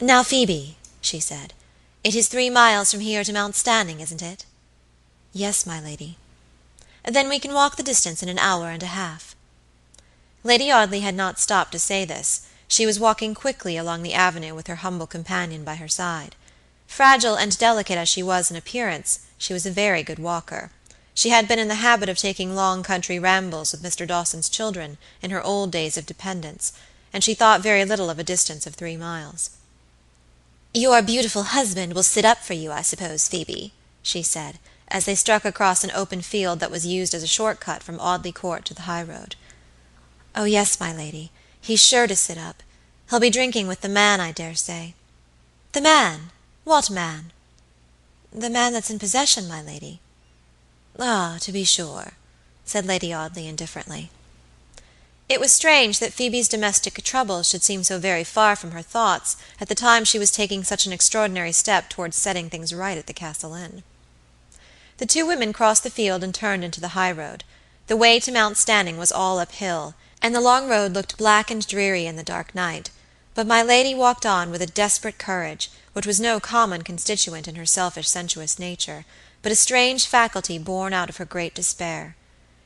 "Now, Phoebe," she said, "it is three miles from here to Mount Stanning, isn't it?" "Yes, my lady." "Then we can walk the distance in an hour and a half." Lady Audley had not stopped to say this; she was walking quickly along the avenue with her humble companion by her side. Fragile and delicate as she was in appearance, she was a very good walker. She had been in the habit of taking long country rambles with Mr. Dawson's children in her old days of dependence, and she thought very little of a distance of three miles. "Your beautiful husband will sit up for you, I suppose, Phoebe," she said, as they struck across an open field that was used as a short cut from Audley Court to the high road. "Oh, yes, my lady; he's sure to sit up. He'll be drinking with the man, I dare say." "The man! What man?" "The man that's in possession, my lady." "Ah, to be sure," said Lady Audley, indifferently. It was strange that Phoebe's domestic troubles should seem so very far from her thoughts at the time she was taking such an extraordinary step toward setting things right at the Castle Inn. The two women crossed the field and turned into the high road. The way to Mount Stanning was all uphill, and the long road looked black and dreary in the dark night; but my lady walked on with a desperate courage, which was no common constituent in her selfish sensuous nature, but a strange faculty born out of her great despair.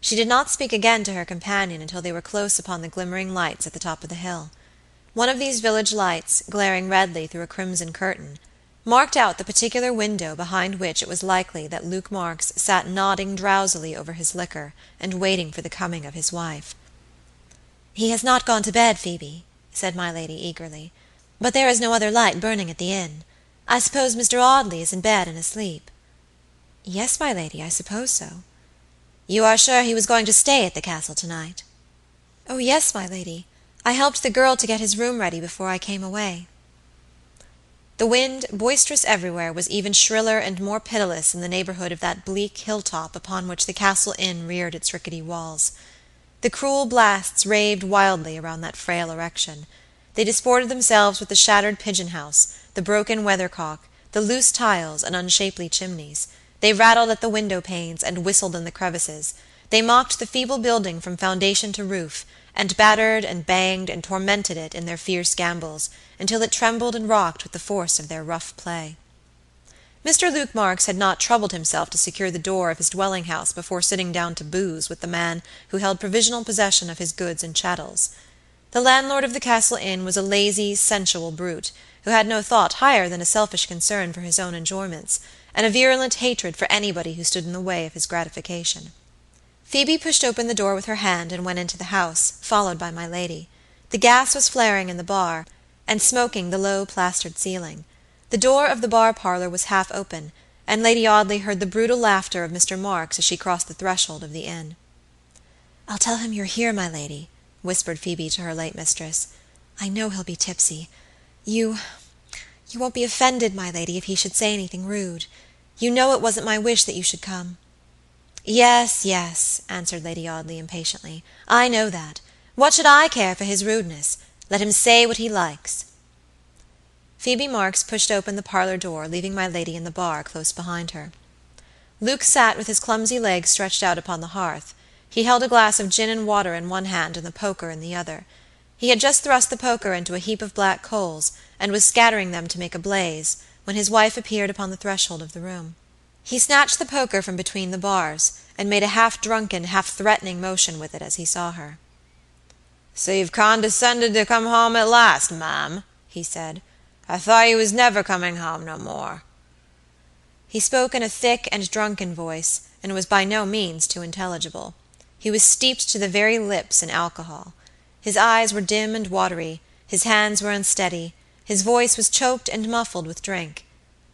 She did not speak again to her companion until they were close upon the glimmering lights at the top of the hill. One of these village lights, glaring redly through a crimson curtain, marked out the particular window behind which it was likely that Luke Marks sat nodding drowsily over his liquor, and waiting for the coming of his wife. "He has not gone to bed, Phoebe," said my lady, eagerly; "but there is no other light burning at the inn. I suppose Mr. Audley is in bed and asleep." "Yes, my lady, I suppose so." "You are sure he was going to stay at the Castle to night?" "Oh, yes, my lady. I helped the girl to get his room ready before I came away." The wind, boisterous everywhere, was even shriller and more pitiless in the neighborhood of that bleak hill top upon which the Castle Inn reared its rickety walls. The cruel blasts raved wildly around that frail erection. They disported themselves with the shattered pigeon house, the broken weathercock, the loose tiles and unshapely chimneys. They rattled at the window panes, and whistled in the crevices; they mocked the feeble building from foundation to roof, and battered and banged and tormented it in their fierce gambols, until it trembled and rocked with the force of their rough play. Mr. Luke Marks had not troubled himself to secure the door of his dwelling house before sitting down to booze with the man who held provisional possession of his goods and chattels. The landlord of the Castle Inn was a lazy, sensual brute, who had no thought higher than a selfish concern for his own enjoyments and a virulent hatred for anybody who stood in the way of his gratification. Phoebe pushed open the door with her hand and went into the house, followed by my lady. The gas was flaring in the bar, and smoking the low plastered ceiling. The door of the bar parlor was half open, and Lady Audley heard the brutal laughter of Mr. Marks as she crossed the threshold of the inn. "I'll tell him you're here, my lady," whispered Phoebe to her late mistress. "I know he'll be tipsy. You you won't be offended, my lady, if he should say anything rude. You know it wasn't my wish that you should come." "Yes, yes," answered Lady Audley, impatiently. "I know that. What should I care for his rudeness? Let him say what he likes." Phoebe Marks pushed open the parlor door, leaving my lady in the bar close behind her. Luke sat with his clumsy legs stretched out upon the hearth. He held a glass of gin and water in one hand and the poker in the other. He had just thrust the poker into a heap of black coals, and was scattering them to make a blaze when his wife appeared upon the threshold of the room. He snatched the poker from between the bars, and made a half drunken, half threatening motion with it as he saw her. "So you've condescended to come home at last, ma'am," he said. "I thought you was never coming home no more." He spoke in a thick and drunken voice, and was by no means too intelligible. He was steeped to the very lips in alcohol. His eyes were dim and watery, his hands were unsteady, his voice was choked and muffled with drink.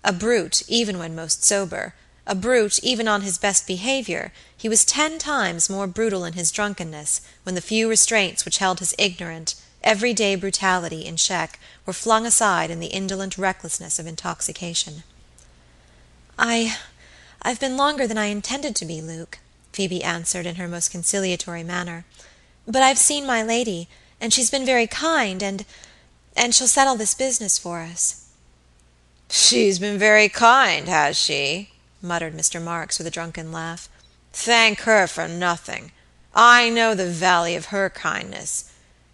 A brute, even when most sober, a brute, even on his best behavior, he was ten times more brutal in his drunkenness when the few restraints which held his ignorant, every day brutality in check were flung aside in the indolent recklessness of intoxication. "I I've been longer than I intended to be, Luke," Phoebe answered in her most conciliatory manner. "But I've seen my lady, and she's been very kind, and and she'll settle this business for us." "She's been very kind, has she?" muttered Mr. Marks, with a drunken laugh. "Thank her for nothing. I know the value of her kindness.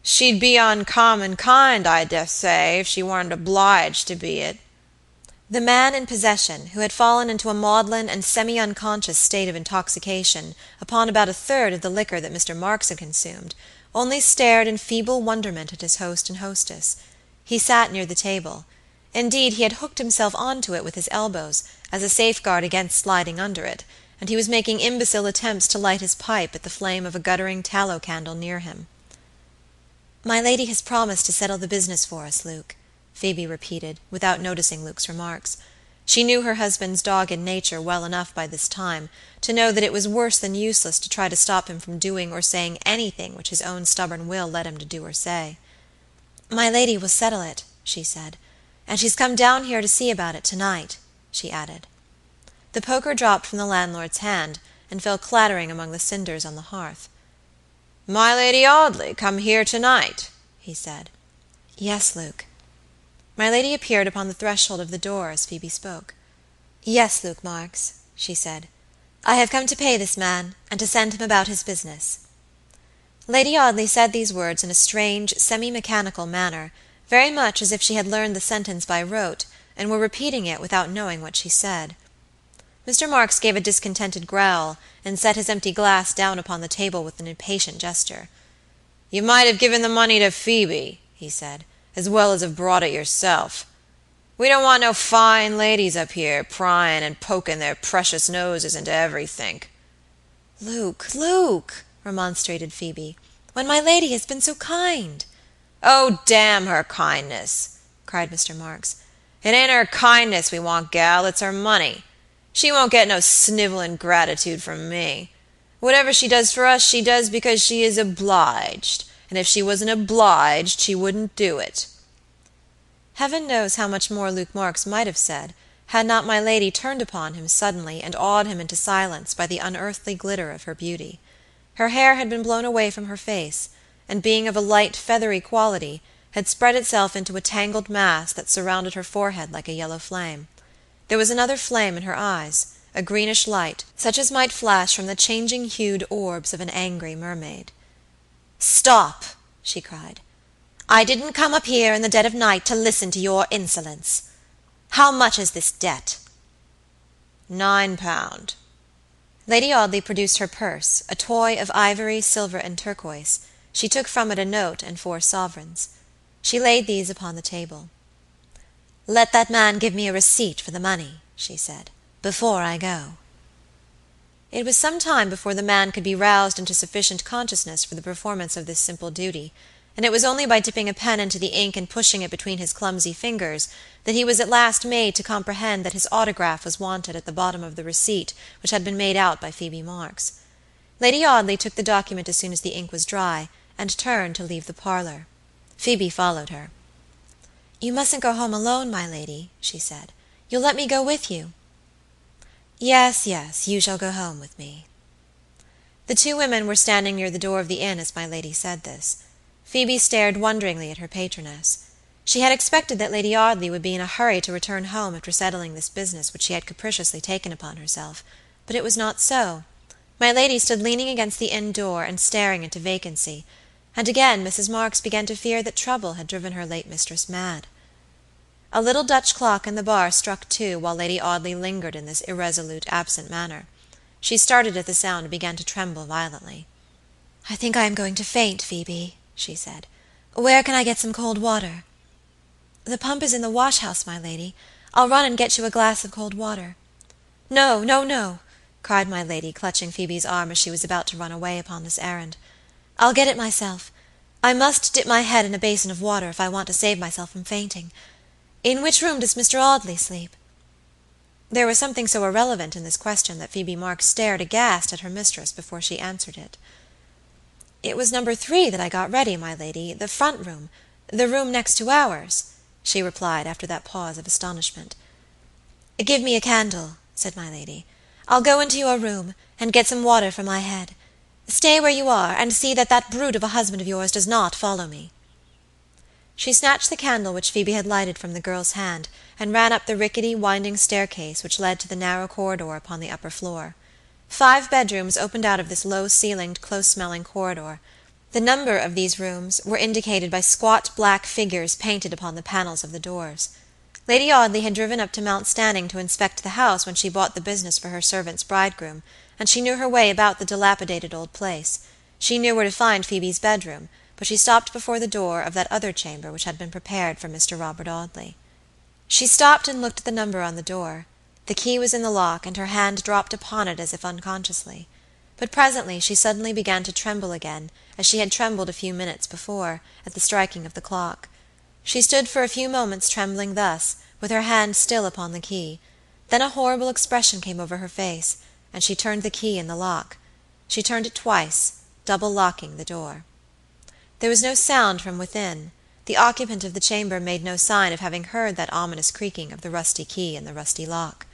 She'd be uncommon kind, I dessay, if she weren't obliged to be it." The man in possession, who had fallen into a maudlin and semi unconscious state of intoxication upon about a third of the liquor that Mr. Marks had consumed, only stared in feeble wonderment at his host and hostess. He sat near the table. Indeed, he had hooked himself on to it with his elbows, as a safeguard against sliding under it, and he was making imbecile attempts to light his pipe at the flame of a guttering tallow candle near him. "My lady has promised to settle the business for us, Luke," Phoebe repeated, without noticing Luke's remarks. She knew her husband's dogged nature well enough by this time to know that it was worse than useless to try to stop him from doing or saying anything which his own stubborn will led him to do or say. "My lady will settle it," she said, "and she's come down here to see about it to night," she added. The poker dropped from the landlord's hand, and fell clattering among the cinders on the hearth. "My Lady Audley come here to night?" he said. "Yes, Luke." My lady appeared upon the threshold of the door as Phoebe spoke. "Yes, Luke Marks," she said. "I have come to pay this man, and to send him about his business." Lady Audley said these words in a strange, semi mechanical manner, very much as if she had learned the sentence by rote, and were repeating it without knowing what she said. Mr. Marks gave a discontented growl, and set his empty glass down upon the table with an impatient gesture. "You might have given the money to Phoebe," he said, "as well as have brought it yourself. We don't want no fine ladies up here, pryin' and pokin' their precious noses into everythink." "Luke, Luke!" Remonstrated Phoebe, "when my lady has been so kind." "Oh, damn her kindness!" cried Mr. Marks. "It ain't her kindness we want, gal, it's her money. She won't get no snivelling gratitude from me. Whatever she does for us she does because she is obliged, and if she wasn't obliged she wouldn't do it." Heaven knows how much more Luke Marks might have said, had not my lady turned upon him suddenly and awed him into silence by the unearthly glitter of her beauty. Her hair had been blown away from her face, and being of a light feathery quality, had spread itself into a tangled mass that surrounded her forehead like a yellow flame. There was another flame in her eyes, a greenish light, such as might flash from the changing hued orbs of an angry mermaid. "Stop!" she cried. "I didn't come up here in the dead of night to listen to your insolence. How much is this debt?" "Nine pound." Lady Audley produced her purse, a toy of ivory, silver, and turquoise. She took from it a note and four sovereigns. She laid these upon the table. "Let that man give me a receipt for the money," she said, "before I go." It was some time before the man could be roused into sufficient consciousness for the performance of this simple duty, and it was only by dipping a pen into the ink and pushing it between his clumsy fingers that he was at last made to comprehend that his autograph was wanted at the bottom of the receipt which had been made out by Phoebe Marks. Lady Audley took the document as soon as the ink was dry, and turned to leave the parlor. Phoebe followed her. "You mustn't go home alone, my lady," she said. "You'll let me go with you." "Yes, yes, you shall go home with me." The two women were standing near the door of the inn as my lady said this. Phoebe stared wonderingly at her patroness. She had expected that Lady Audley would be in a hurry to return home after settling this business which she had capriciously taken upon herself, but it was not so. My lady stood leaning against the inn door and staring into vacancy and again Mrs. Marks began to fear that trouble had driven her late mistress mad. A little Dutch clock in the bar struck two while Lady Audley lingered in this irresolute, absent manner. She started at the sound and began to tremble violently. "I think I am going to faint, Phoebe," she said. "Where can I get some cold water?" "The pump is in the wash house, my lady. I'll run and get you a glass of cold water." "No, no, no!" cried my lady, clutching Phoebe's arm as she was about to run away upon this errand. I'll get it myself. I must dip my head in a basin of water if I want to save myself from fainting. In which room does Mr. Audley sleep?" There was something so irrelevant in this question that Phoebe Marks stared aghast at her mistress before she answered it. "It was number three that I got ready, my lady, the front room, the room next to ours," she replied after that pause of astonishment. "Give me a candle," said my lady. "I'll go into your room, and get some water for my head. Stay where you are, and see that that brute of a husband of yours does not follow me." She snatched the candle which Phoebe had lighted from the girl's hand, and ran up the rickety, winding staircase which led to the narrow corridor upon the upper floor. Five bedrooms opened out of this low ceilinged, close smelling corridor. The number of these rooms were indicated by squat black figures painted upon the panels of the doors. Lady Audley had driven up to Mount Stanning to inspect the house when she bought the business for her servant's bridegroom, and she knew her way about the dilapidated old place. She knew where to find Phoebe's bedroom, but she stopped before the door of that other chamber which had been prepared for Mr. Robert Audley. She stopped and looked at the number on the door. The key was in the lock, and her hand dropped upon it as if unconsciously. But presently she suddenly began to tremble again, as she had trembled a few minutes before, at the striking of the clock. She stood for a few moments trembling thus, with her hand still upon the key; then a horrible expression came over her face, and she turned the key in the lock. She turned it twice, double locking the door. There was no sound from within. The occupant of the chamber made no sign of having heard that ominous creaking of the rusty key in the rusty lock.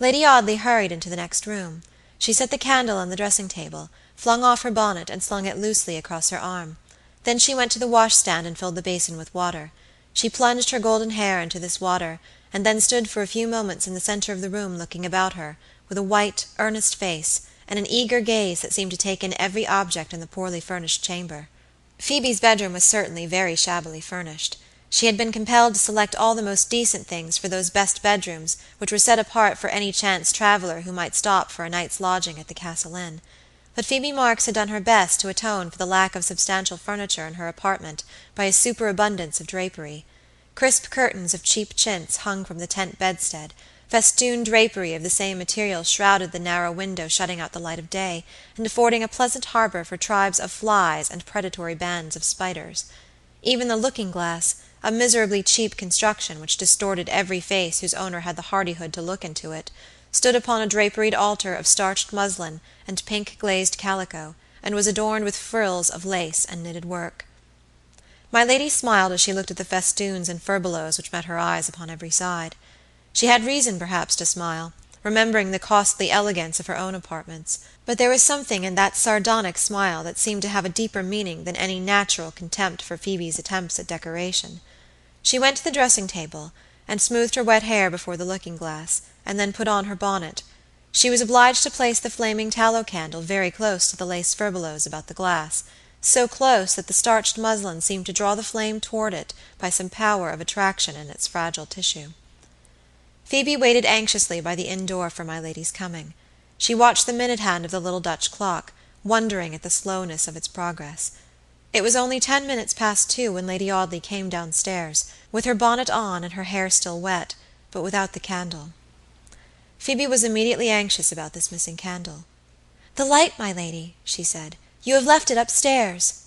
Lady Audley hurried into the next room. She set the candle on the dressing table, flung off her bonnet and slung it loosely across her arm. Then she went to the washstand and filled the basin with water. She plunged her golden hair into this water, and then stood for a few moments in the center of the room looking about her, with a white, earnest face, and an eager gaze that seemed to take in every object in the poorly furnished chamber. Phoebe's bedroom was certainly very shabbily furnished. She had been compelled to select all the most decent things for those best bedrooms which were set apart for any chance traveler who might stop for a night's lodging at the Castle Inn; but Phoebe Marks had done her best to atone for the lack of substantial furniture in her apartment by a superabundance of drapery. Crisp curtains of cheap chintz hung from the tent bedstead, festooned drapery of the same material shrouded the narrow window shutting out the light of day, and affording a pleasant harbor for tribes of flies and predatory bands of spiders. Even the looking glass a miserably cheap construction which distorted every face whose owner had the hardihood to look into it, stood upon a draperied altar of starched muslin and pink glazed calico, and was adorned with frills of lace and knitted work. My lady smiled as she looked at the festoons and furbelows which met her eyes upon every side. She had reason, perhaps, to smile remembering the costly elegance of her own apartments; but there was something in that sardonic smile that seemed to have a deeper meaning than any natural contempt for Phoebe's attempts at decoration. She went to the dressing table, and smoothed her wet hair before the looking glass, and then put on her bonnet. She was obliged to place the flaming tallow candle very close to the lace furbelows about the glass, so close that the starched muslin seemed to draw the flame toward it by some power of attraction in its fragile tissue. Phoebe waited anxiously by the inn door for my lady's coming. She watched the minute hand of the little Dutch clock, wondering at the slowness of its progress. It was only ten minutes past two when Lady Audley came downstairs, with her bonnet on and her hair still wet, but without the candle. Phoebe was immediately anxious about this missing candle. "The light, my lady," she said. "You have left it upstairs."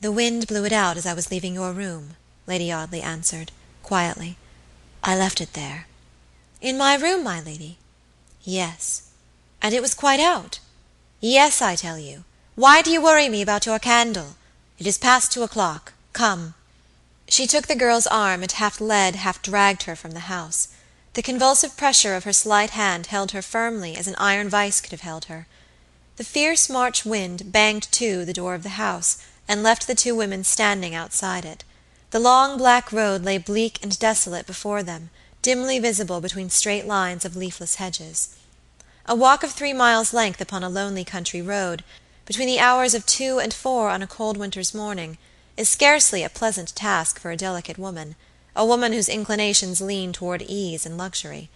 "The wind blew it out as I was leaving your room," Lady Audley answered, quietly. "I left it there. "In my room, my lady?" "Yes." "And it was quite out?" "Yes, I tell you. Why do you worry me about your candle? It is past two o'clock. Come." She took the girl's arm, and half led, half dragged her from the house. The convulsive pressure of her slight hand held her firmly as an iron vice could have held her. The fierce March wind banged to the door of the house, and left the two women standing outside it. The long black road lay bleak and desolate before them dimly visible between straight lines of leafless hedges. A walk of three miles' length upon a lonely country road, between the hours of two and four on a cold winter's morning, is scarcely a pleasant task for a delicate woman, a woman whose inclinations lean toward ease and luxury.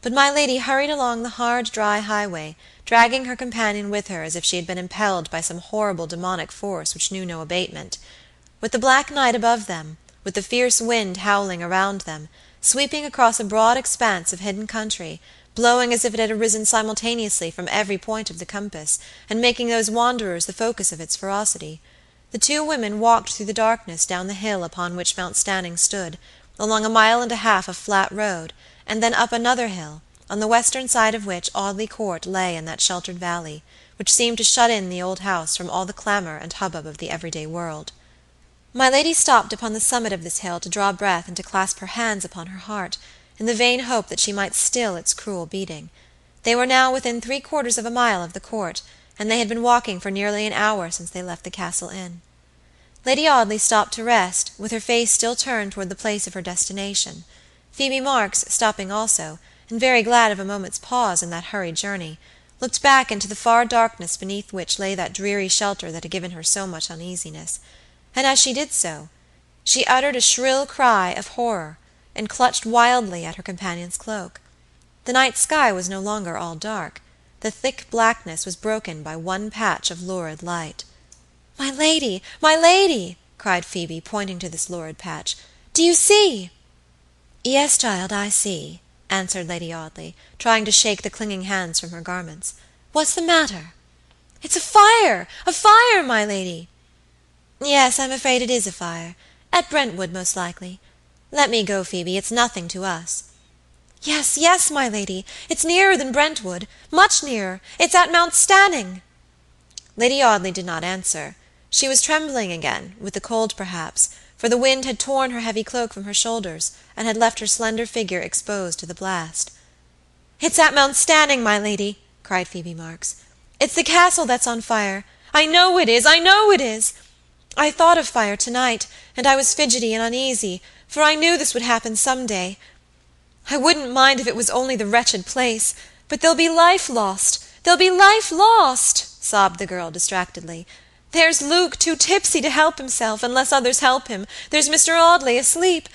But my lady hurried along the hard, dry highway, dragging her companion with her as if she had been impelled by some horrible demonic force which knew no abatement. With the black night above them, with the fierce wind howling around them sweeping across a broad expanse of hidden country, blowing as if it had arisen simultaneously from every point of the compass, and making those wanderers the focus of its ferocity. The two women walked through the darkness down the hill upon which Mount Stanning stood, along a mile and a half of flat road, and then up another hill, on the western side of which Audley Court lay in that sheltered valley, which seemed to shut in the old house from all the clamor and hubbub of the everyday world. My lady stopped upon the summit of this hill to draw breath and to clasp her hands upon her heart, in the vain hope that she might still its cruel beating. They were now within three quarters of a mile of the Court, and they had been walking for nearly an hour since they left the Castle Inn. Lady Audley stopped to rest, with her face still turned toward the place of her destination; Phoebe Marks stopping also, and very glad of a moment's pause in that hurried journey, looked back into the far darkness beneath which lay that dreary shelter that had given her so much uneasiness, and as she did so, she uttered a shrill cry of horror, and clutched wildly at her companion's cloak. The night sky was no longer all dark; the thick blackness was broken by one patch of lurid light. "My lady, my lady!" cried Phoebe, pointing to this lurid patch. "Do you see?" "Yes, child, I see," answered Lady Audley, trying to shake the clinging hands from her garments. "What's the matter?" "It's a fire! a fire, my lady!" "Yes, I'm afraid it is a fire. At Brentwood, most likely. Let me go, Phoebe; it's nothing to us." "Yes, yes, my lady; it's nearer than Brentwood, much nearer; it's at Mount Stanning." Lady Audley did not answer. She was trembling again, with the cold perhaps, for the wind had torn her heavy cloak from her shoulders, and had left her slender figure exposed to the blast. "It's at Mount Stanning, my lady," cried Phoebe Marks. "It's the castle that's on fire. I know it is, I know it is. I thought of fire to night, and I was fidgety and uneasy, for I knew this would happen some day. I wouldn't mind if it was only the wretched place, but there'll be life lost, there'll be life lost!" sobbed the girl, distractedly. "There's Luke too tipsy to help himself, unless others help him; there's Mr. Audley asleep"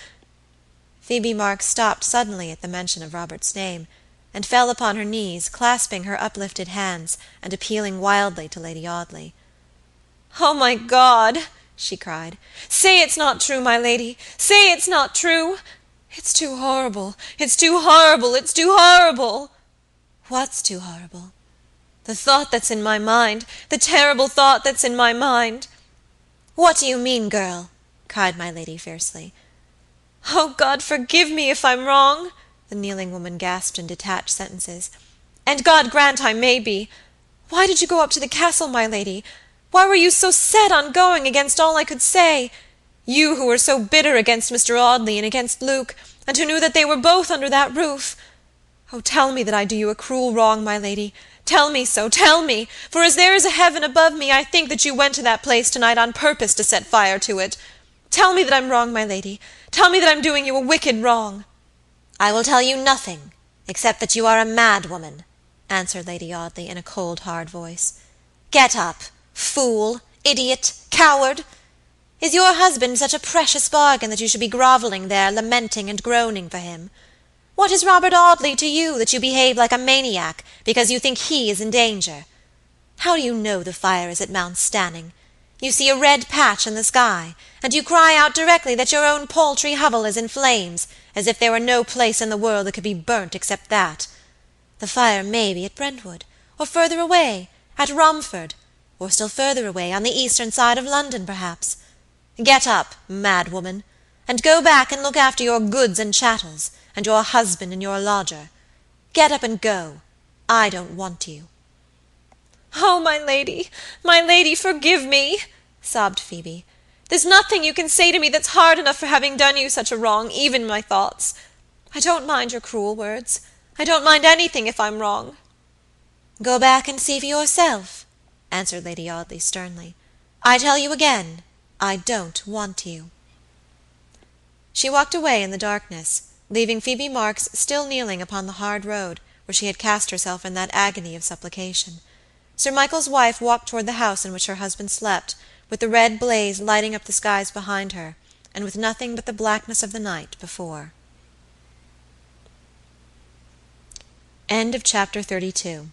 Phoebe Marks stopped suddenly at the mention of Robert's name, and fell upon her knees, clasping her uplifted hands, and appealing wildly to Lady Audley. "Oh, my God!" she cried, "say it's not true, my lady; say it's not true! It's too horrible, it's too horrible, it's too horrible!" "What's too horrible?" "The thought that's in my mind, the terrible thought that's in my mind." "What do you mean, girl?" cried my lady, fiercely. "Oh, God forgive me if I'm wrong!" the kneeling woman gasped in detached sentences, "and God grant I may be. Why did you go up to the Castle, my lady? Why were you so set on going against all I could say? You who were so bitter against Mr. Audley and against Luke, and who knew that they were both under that roof. Oh, tell me that I do you a cruel wrong, my lady. Tell me so, tell me; for as there is a heaven above me, I think that you went to that place tonight on purpose to set fire to it. Tell me that I'm wrong, my lady; tell me that I'm doing you a wicked wrong." "I will tell you nothing, except that you are a mad woman," answered Lady Audley, in a cold, hard voice. "Get up! Fool! Idiot! Coward! Is your husband such a precious bargain that you should be groveling there, lamenting and groaning for him? What is Robert Audley to you, that you behave like a maniac, because you think he is in danger? How do you know the fire is at Mount Stanning? You see a red patch in the sky, and you cry out directly that your own paltry hovel is in flames, as if there were no place in the world that could be burnt except that. The fire may be at Brentwood, or further away, at Romford or still further away, on the eastern side of London, perhaps. Get up, mad woman, and go back and look after your goods and chattels, and your husband and your lodger. Get up and go. I don't want you." "Oh, my lady, my lady, forgive me!" sobbed Phoebe. "There's nothing you can say to me that's hard enough for having done you such a wrong, even my thoughts. I don't mind your cruel words. I don't mind anything if I'm wrong." "Go back and see for yourself answered Lady Audley, sternly. "I tell you again, I don't want you." She walked away in the darkness, leaving Phoebe Marks still kneeling upon the hard road where she had cast herself in that agony of supplication. Sir Michael's wife walked toward the house in which her husband slept, with the red blaze lighting up the skies behind her, and with nothing but the blackness of the night before. End of chapter XXXIII